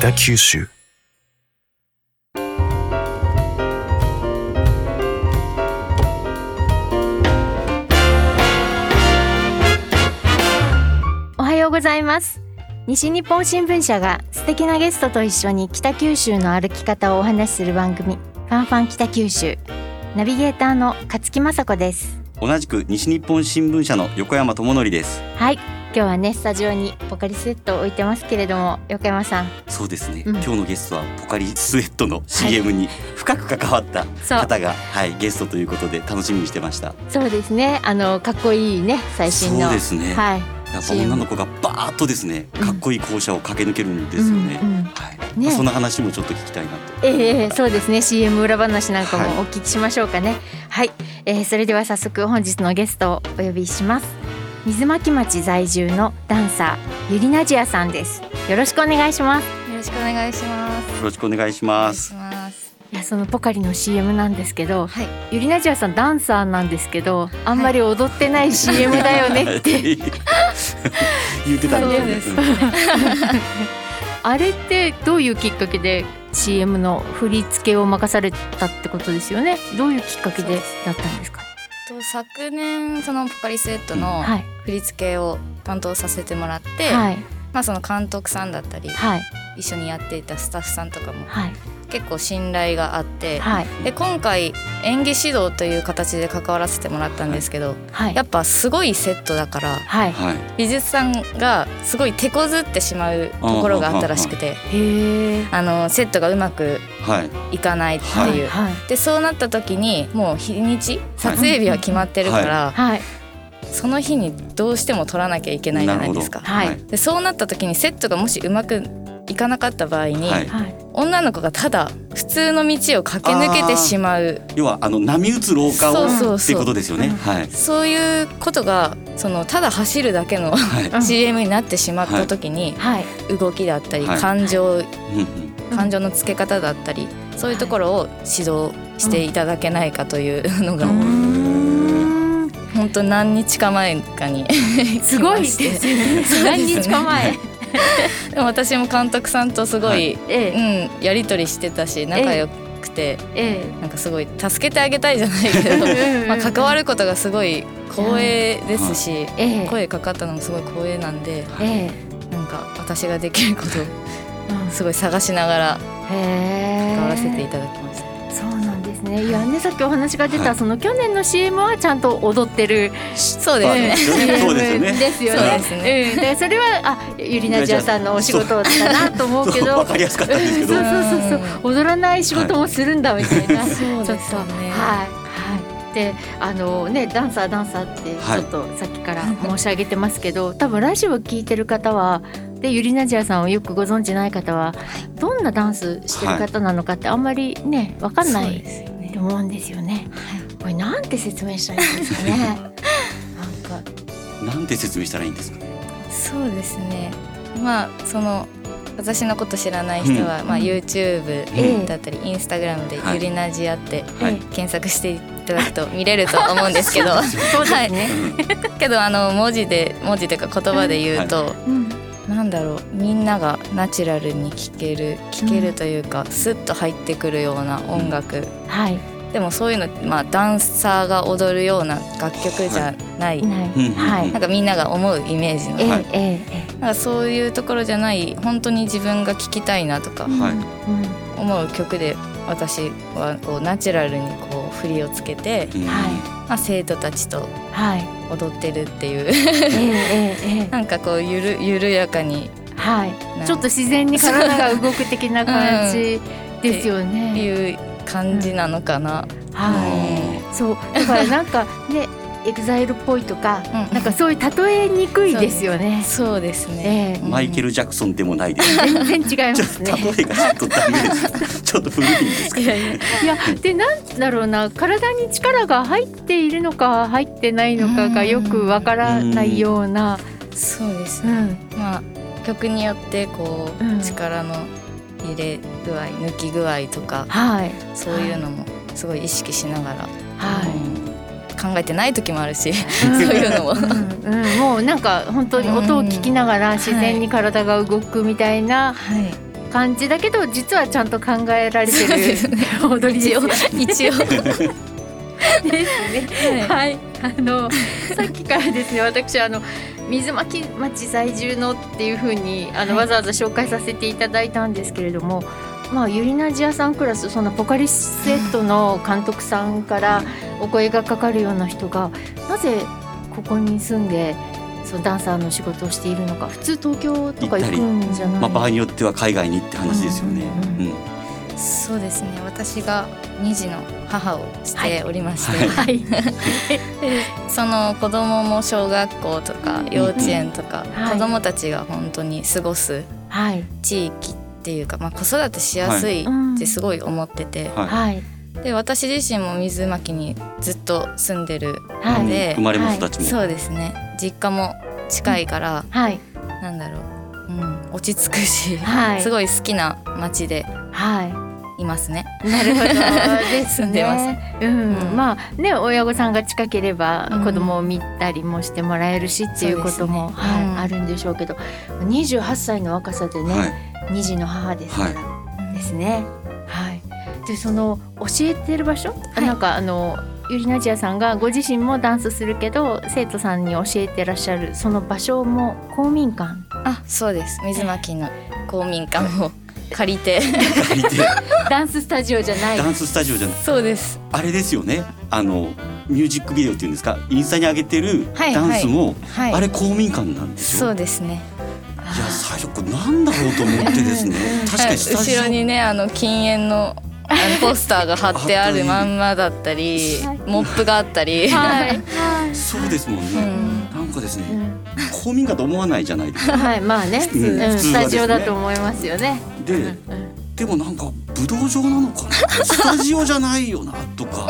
北九州。おはようございます。西日本新聞社が素敵なゲストと一緒に北九州の歩き方をお話しする番組ファンファン北九州。ナビゲーターの勝木雅子です。同じく西日本新聞社の横山智則です。はい今日はねスタジオにポカリスエットを置いてますけれども横山さん。そうですね、うん。今日のゲストはポカリスエットの CM に 深く関わったそう。方が、はい、ゲストということで楽しみにしてました。そうですね。あのかっこいいね最新の。そうですね、はい。やっぱ女の子がバーッとですねかっこいい校舎を駆け抜けるんですよね、うんうんはい。ね。そんな話もちょっと聞きたいなと。ええええそうですね。CM 裏話なんかはい。もお聞きしましょうかね。はい、えーそれでは早速本日のゲストをお呼びします水巻町在住のダンサーゆりなじやさんです。よろしくお願いします。よろしくお願いします。よろしくお願いします。いやそのポカリの CM なんですけどはい。ゆりなじやさんダンサーなんですけどあんまり踊ってない CM だよねって、言ってたんでです。すねあれってどういうきっかけで CM の振り付けを任されたってことですよね？どういうきっかけでだったんですか？ねと昨年そのポカリスエットのはい。振り付けを担当させてもらって、はい。まあその監督さんだったり、はい。一緒にやっていたスタッフさんとかもはい結構信頼があって、はい。で今回演技指導という形で関わらせてもらったんですけど、はい。やっぱすごいセットだからはい。はい。美術さんがすごい手こずってしまうところがあったらしくて。あのセットがうまくはいいかないってはい。い。う、はい。でそうなった時にもう日にち撮影日は決まってるから、はい。その日にどうしても撮らなきゃいけないじゃないですか。はい。でそうなった時にセットがもしうまくいかなかった場合に、女の子がただ普通の道を駆け抜けてしまう。要はあの波打つ廊下をそうそうそう。っていうことですよね、はい。そういうことがそのただ走るだけのはい。うん CM になってしまった時に、はい。動きだったり、はい。感情感情のつけ方だったりそういうところを指導していただけないかというのが、うーん。本当何日か前かに すごい ですね。何日か前 でも私も監督さんとすごい、ええ。うん、やり取りしてたし仲良くて、えなんかすごい助けてあげたいじゃないけどえまあ関わることがすごい光栄ですし、ええ。声かかったのもすごい光栄なんでええ。なんか私ができることをうん。すごい探しながらへえ。関わらせていただきました。そうなんですね。いやねさっきお話が出た、はい。その去年の CM はちゃんと踊ってる。そうですね。そうですよね。ですよね。そうですね。うん。でそれはあゆりなじゃさんのお仕事だなと思うけど、そうわかりやすかったんですけど。そうそうそうそう。踊らない仕事もするんだみたいな、そうちょっと。ですよね。はい。はい。であのねダンサーダンサーってはい。ちょっとさっきから申し上げてますけど、多分ラジオを聞いてる方はでゆりなじやさんをよくご存知ない方はどんなダンスしてる方なのかってあんまりねわかんないですよね。と思うんですよね。これなんて説明したらいいんですかね。なんか。なんて説明したらいいんですかね。そうですね。まあその私のこと知らない人は、まあ YouTube えだったり、インスタグラムではい。ゆりなじあってはい。検索していただくと 見れると思うんですけど、そうですね。けどあの文字で文字というか言葉で言うと、うんなんだろうみんながナチュラルに聴ける聴けるというか、スッと入ってくるような音楽、はい。でもそういうのまあダンサーが踊るような楽曲じゃない、ない。うんはい。なんかみんなが思うイメージの、ええはい。なんかそういうところじゃない本当に自分が聴きたいなとか思う曲で私はこうナチュラルにこう振りをつけて、うんはいまあ、生徒たちとはい。踊ってるっていうええええええ。なんかこうゆる緩やかにはい。なちょっと自然に体が動く的な感じですよね。いう感じなのかな。はい。そうだからなんかね EXILEっぽいとか、うんなんかそういう例えにくいですよね。そうですね。ええマイケル・ジャクソンでもないです。全然違いまちょっすね。と例えがちょっとダメです。ちょっと古いんですか。いやいやいやでなんだろうな体に力が入っているのか入ってないのかがよくわからないような、そうですね。うん、まあ曲によってこう、うん力の入れ具合抜き具合とかはいそういうのもすごい意識しながら、はい。うん考えてない時もあるし、うんそういうのも。うんうん、もうなんか本当に音を聞きながら自然に体が動くみたいなはい。感じだけど実はちゃんと考えられてる踊りですよね。一応ですね。はい、あのさっきからですね、私あの水巻町在住のっていう風にあの、はいわざわざ紹介させていただいたんですけれども。まあ、ユリナジアさんクラスそのポカリスエットの監督さんからお声がかかるような人がなぜここに住んでそのダンサーの仕事をしているのか普通東京とか行くんじゃない？まあ場合によっては海外にって話ですよね。うん。うん。そうですね。私が2児の母をしておりまして、はい。その子供も小学校とか幼稚園とか、はい。子供たちが本当に過ごすはい、地域っていうか、まあ、子育てしやすいってすごい思ってて、はい。はい、で私自身も水巻にずっと住んでるはい。ので、生まれも育ちも。そうですね。実家も近いから、はい、なんだろう、うん、落ち着くし、はい。すごい好きな町ではい。ますね。い。なるほど。です住んでます。ね。うん、うん。まあね親御さんが近ければうん。子供を見たりもしてもらえるしっていうことも、はい、うん。あるんでしょうけど、28歳の若さでね、はい二児の母ですから、ですね。はい。でその教えてる場所、はい。なんかあのユリナジアさんがご自身もダンスするけど生徒さんに教えてらっしゃるその場所も公民館？あそうです。水巻の公民館を 借りて。借りて。ダンススタジオじゃない。ダンススタジオじゃない。そうです。あれですよね。あのミュージックビデオっていうんですか？インスタに上げてるはい。ダンスも、はい。あれ公民館なんでしょ？そうですね初これなんだろうと思ってですね。確かにスタジオ。後ろにねあの禁煙のあのポスターが貼ってあるまんまだったりはいモップがあったり、はい、そうですもんね、うん。なんかですねうん。公民館と思わないじゃないですか。はい、まあね、うんうん。普通はですね。スタジオだと思いますよね。で、うん。でもなんか武道場なのかな。スタジオじゃないよなとか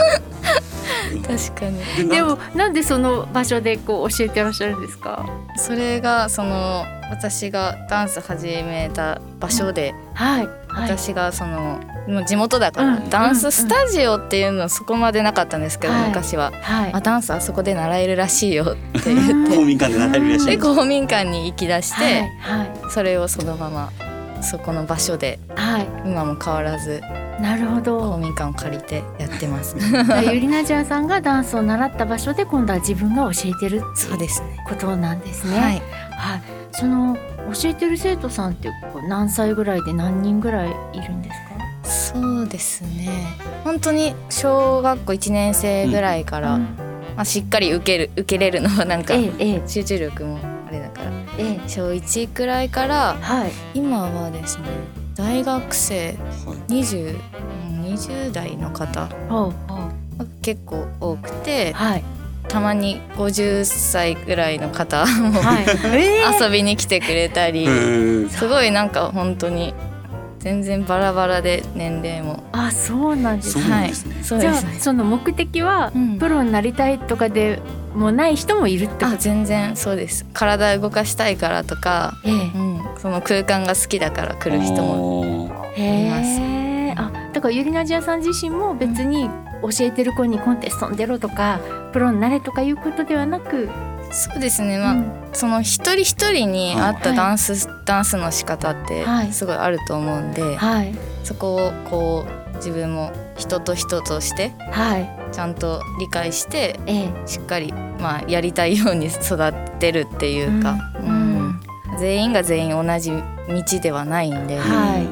確かに。でもなんでその場所でこう教えてらっしゃるんですか？それがその私がダンス始めた場所で、はい、はい、私がそのもう地元だから、うんダンススタジオっていうのはそこまでなかったんですけど、はい昔は、はい。あ、ダンスあそこで習えるらしいよって。言って公民館で習えるらしいで公民館に行き出して、はい、はい、それをそのままそこの場所ではい、今も変わらずなるほ公ど。民館を借りてやってますね。ユリナジアさんがダンスを習った場所で今度は自分が教えてるそうですね。ことなんですね。はい。はい、その教えてる生徒さんって何歳ぐらいで何人ぐらいいるんですか？そうですね。本当に小学校1年生ぐらいから、うんまあしっかり受ける受けれるのはなんかええ、ええ、集中力もええ、小1くらいからはい、今はですね大学生はい。20うん20代の方結構多くてはい、たまに50歳ぐらいの方もはい、ええ。遊びに来てくれたりすごいなんか本当に全然バラバラで年齢も。あ、そうなんですね。なんですね、じゃあそうですねその目的はうん。プロになりたいとかでもない人もいるってこあと。全然そうです。体動かしたいからとか、えうん、その空間が好きだから来る人ももえ、へえ。あ、だからユリナジアさん自身も別に教えてる子にコンテストに出ろとかプロになれとかいうことではなく、そうですね。まあ、うん。その一人一人に合ったはいダンス、ダンスの仕方ってはい。すごいあると思うんで、はい。そこをこう自分も人と人としてはい、ちゃんと理解してええ、しっかり、まあ、やりたいように育てるっていうか、うん。うん。全員が全員同じ道ではないんで、はい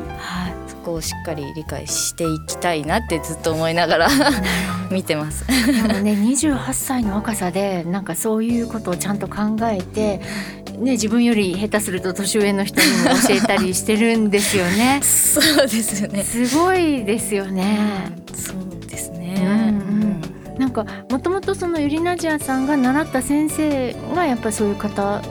こをしっかり理解していきたいなってずっと思いながら 見てます。でもね28歳の若さでなんかそういうことをちゃんと考えて、ね、自分より下手すると年上の人にも教えたりしてるんですよね そうですよね。すごいですよね。そうですうんね。なんかもともとそのユリナジアさんが習った先生がやっぱりそういう方だっ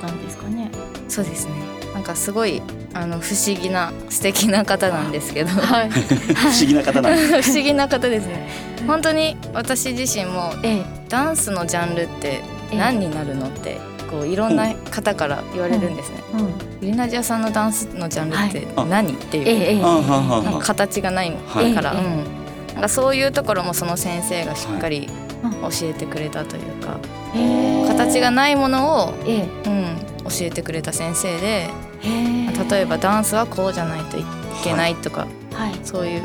たんですかね。そうですね。なんかすごいあの不思議な素敵な方なんですけど。はい。不思議な方なんです。不思議な方ですね。本当に私自身もええ。ダンスのジャンルってええ。何になるのってこういろんな方から言われるんですね。うん。ユリナジアさんのダンスのジャンルってはい何、っていう、なんかは形がないはい。から、ええ。うん、なんかそういうところもその先生がしっかりうん教えてくれたというか、形がないものを、ええ。うん、教えてくれた先生で例えばダンスはこうじゃないといけないとか、はい。そういう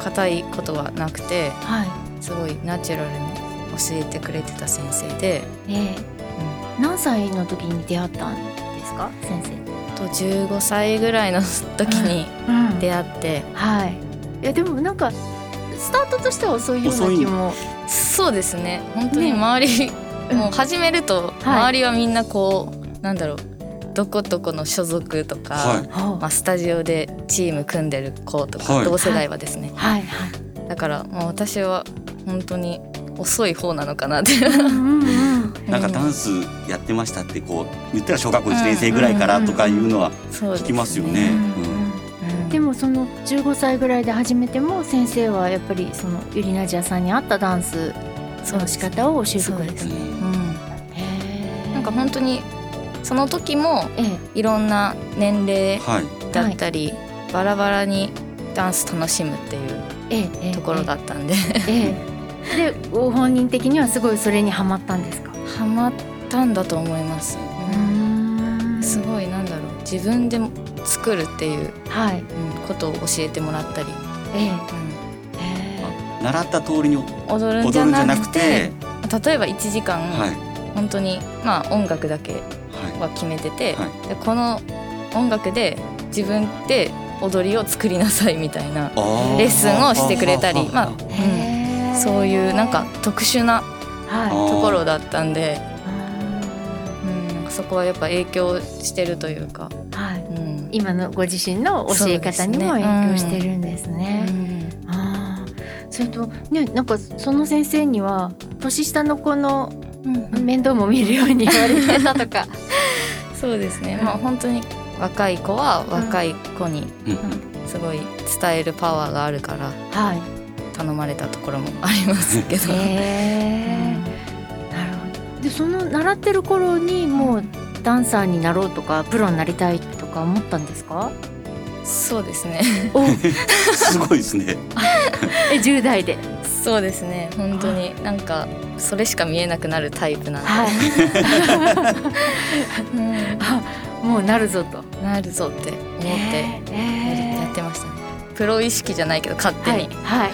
硬いことはなくてはい。すごいナチュラルに教えてくれてた先生で、ええ何歳の時に出会ったんですか先生？と15歳ぐらいの 時にうん。出会って、はい。いやでもなんかスタートとしては遅いような気も。そうですね。本当にね。周り、うん。もう始めるとはい。周りはみんなこう、なんだろうどこどこの所属とか、はい。はまあ、スタジオでチーム組んでる子とか、はい。同世代はですね、い。はい。だからもう私は本当に遅い方なのかなって。うんうんうん。なんかダンスやってましたってこう言ったら小学校1年生ぐらいからとかいうのはそう聞きますよね。でもその15歳ぐらいで始めても先生はやっぱりそのユリナジアさんに合ったダンスの仕方を教えてくれた。そうですね。うん。なんか本当にその時もええ。いろんな年齢はい。だったり、バラバラにダンス楽しむっていうところだったんで、ええ。でご本人的にはすごいそれにハマったんですか？ハマったんだと思います、ん。すごいなんだろう。自分で作るっていう、はい。うんことを教えてもらったり、ええ。うえ。習った通りにん踊るんじゃ踊るんじゃなくてなくて、例えば1時間、はい。本当にまあ音楽だけはは決めてて、はでこの音楽で自分で踊りを作りなさいみたいな、レッスンをしてくれたりまあえへえそういうなんか特殊なはいところだったんで、ううん、そこはやっぱ影響してるというか、んはい。うん。今のご自身の教え方にも影響してるんですね。ああそれとねなんかその先生には年下の子のうん。面倒も見るように言われてたとか。そうですね、まあ本当に若い子は若い子にうんすごい伝えるパワーがあるからはい。頼まれたところもありますけど、へえ。なるほど。でその習ってる頃にもうダンサーになろうとかプロになりたいとか思ったんですか？そうですねお すごいですね。え10代で。そうですね本当になんかそれしか見えなくなるタイプなんで、はい。うんあもうなるぞと。なるぞって思ってやってましたねプロ意識じゃないけど勝手に、はい。はい。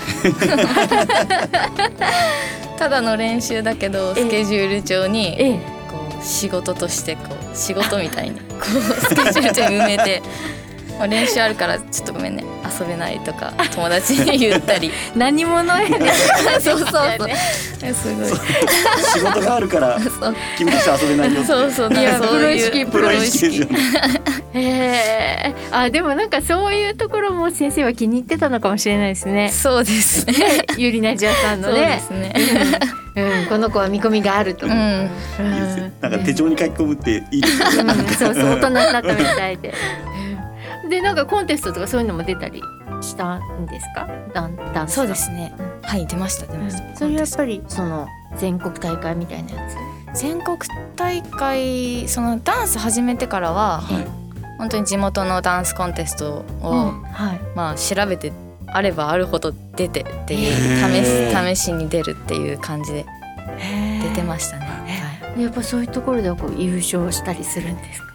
ただの練習だけどええスケジュール帳にええ。こう仕事としてこう仕事みたいに こうスケジュール帳に埋めてまあ練習あるからちょっとごめんね。遊べないとか友達に言ったり。何者やねん。そうそうそう。すごい。仕事があるからそう。君たちは遊べないよ。そうそう。いやプロ意識プロ意識え。あでもなんかそういうところも先生は気に入ってたのかもしれないですね。そうですね。ゆりなじゃさんのそうでね。すね。うん、この子は見込みがあると。ううん。んなんか手帳に書き込むっていいですよね。うん。そうそう。大人になったみたいで。でなんかコンテストとかそういうのも出たりしたんですか？ダンダンス。そうですねはい出ました出ました、それやっぱりその全国大会みたいなやつ？全国大会そのダンス始めてからははい。本当に地元のダンスコンテストを、はい。まあ調べてあればあるほど出てっていう試し試しに出るっていう感じで出てまししたね、はい、た。やっぱそういうところではこう優勝したりするんですか？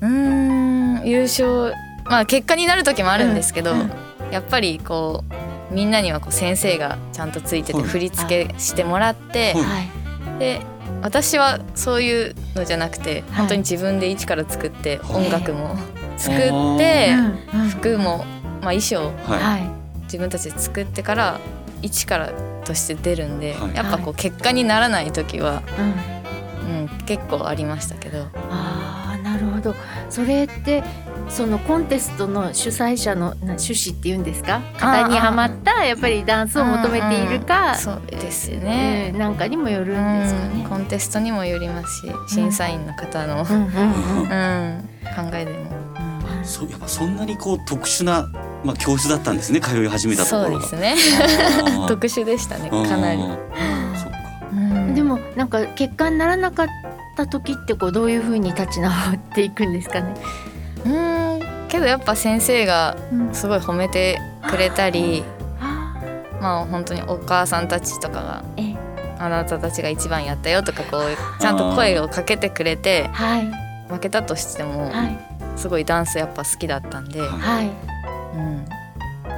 うーん優勝まあ結果になる時もあるんですけど、うんやっぱりこうみんなにはこう先生がちゃんとついててはい。振り付けしてもらって、はい。はい。で私はそういうのじゃなくて、本当に自分で一から作ってはい。音楽も作へってうんうん。服も、まあ、衣装ははい。自分たちで作ってから一からとして出るんで、はい。やっぱこう結果にならない時は、うん。うん、結構ありましたけど。ああなるほど。それってそのコンテストの主催者のな趣旨っていうんですか？型にはまったやっぱりダンスを求めているか、そうですね。えーなんかにもよるんですかね。うんコンテストにもよりますし審査員の方の、うんうんうんうん考えでもい。そうやっぱそんなにこう特殊なまあ教室だったんだね通い始めたところが。そうですね特殊でしたねかなり。うんでもなんか結果にならなかった時ってこうどういう風に立ち直っていくんですかね？どやっぱ先生がうん。すごい褒めてくれたりあまあ本当にお母さんたちとかがーえ。あなたたちが一番やったよとかこうちゃんと声をかけてくれてはい。負けたとしてもはい。すごいダンスやっぱ好きだったんで、はい。はいうん、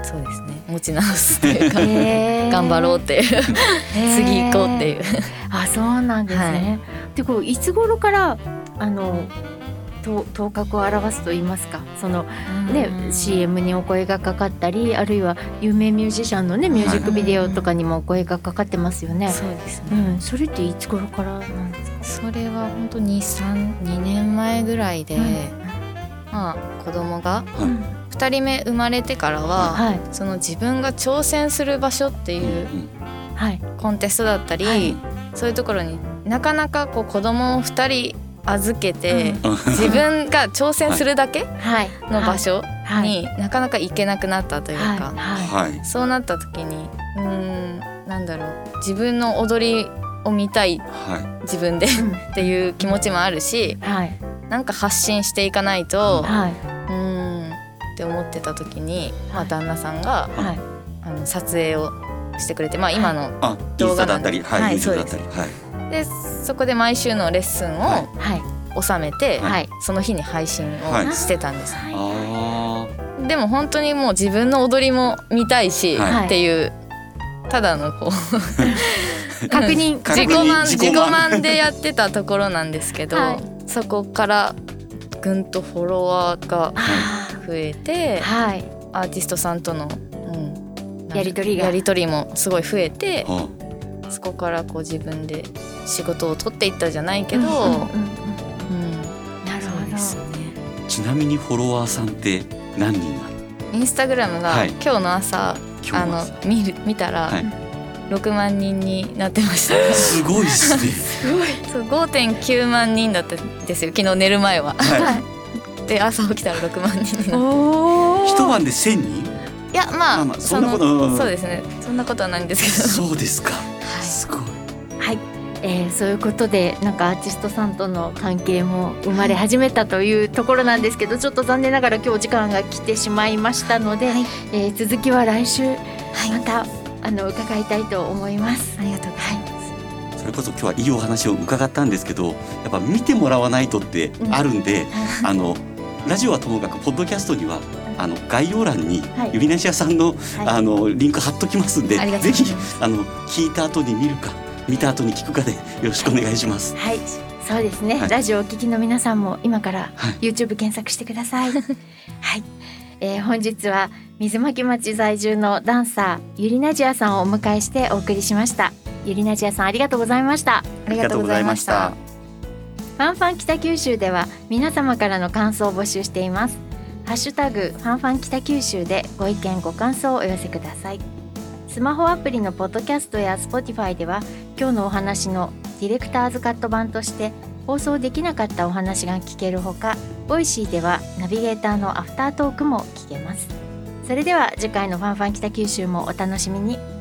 そうですね。持ち直すっていうかへー。頑張ろうっていう。次行こうっていう。あそうなんですね。でこういつ頃からあのと頭角を表すと言いますか。そのね、うん。CM にお声がかかったりあるいは有名ミュージシャンのねミュージックビデオとかにもお声がかかってますよね。そうですうね、ん、それっていつ頃からなんですか？それは本当に三2年前ぐらいで、うんまあ子供がはいうん。2人目生まれてからは、はい。その自分が挑戦する場所っていうコンテストだったり、はい。そういうところになかなかこう子供を2人預けて、うん。自分が挑戦するだけはい。の場所はい。になかなか行けなくなったというか、はい。はい。はいそうなった時にうーんなんだろう自分の踊りを見たいは自分でうん。っていう気持ちもあるしはい。なんか発信していかないとはうーんって思ってた時に、まあ、はい。旦那さんがいはい。あの撮影をしてくれて、まあ、今のい。あインスタだったり動画はいなんで YouTube だったりはいでそこで毎週のレッスンはい。をはい。収めて、はい。その日に配信はい。をしてたんです、あでも本当にもう自分の踊りも見たいし、はい。っていうただのこう 確認。自己満自自己己満満でやってたところなんですけど、はい。そこからぐんとフォロワーがあ増えてーはい。アーティストさんとの、うん、やり取りが。やり取りもすごい増えてそこからこう自分で仕事を取っていったじゃないけど、うんうんうんうん。うん。なるほですねあちなみにフォロワーさんって何人なの？インスタグラムがはい。今日の朝、あの見る見たらはい。6万人になってました。すごいですね。そう5.9万人だったんですよ。昨日寝る前は。は で朝起きたら6万人にどなっおー。い一晩で1000人？いやまあ,、まあまあそんなことのそうですね。そんなことはないんですけど。そうですかえーそういうことでなんかアーティストさんとの関係も生まれ始めたというところなんですけどちょっと残念ながら今日お時間が来てしまいましたので、はい。えー続きは来週はい。また、あの伺いたいと思います。ありがとうござい。ます。それこそ今日はいいお話を伺ったんですけどやっぱ見てもらわないとってあるんで、あのラジオはともかくポッドキャストにはあの概要欄にはい。ユリナシアさんの、はい。あのリンク貼っときますんでありがとうぜひあの聞いた後に見るか見た後に聞くかでよろしくお願いします。はい、そうですね、はいラジオをお聞きの皆さんも今からはい YouTube 検索してください。はい、えー本日は水巻町在住のダンサーゆりなじあさんをお迎えしてお送りしました。ゆりなじあさんありがとうございました。ありがとうございました。ファンファン北九州では皆様からの感想を募集しています。ハッシュタグファンファン北九州でご意見ご感想をお寄せください。スマホアプリのポッドキャストや Spotify では今日のお話のディレクターズカット版として放送できなかったお話が聞けるほか、 Voicy ではナビゲーターのアフタートークも聞けます。それでは次回のファンファン北九州もお楽しみに。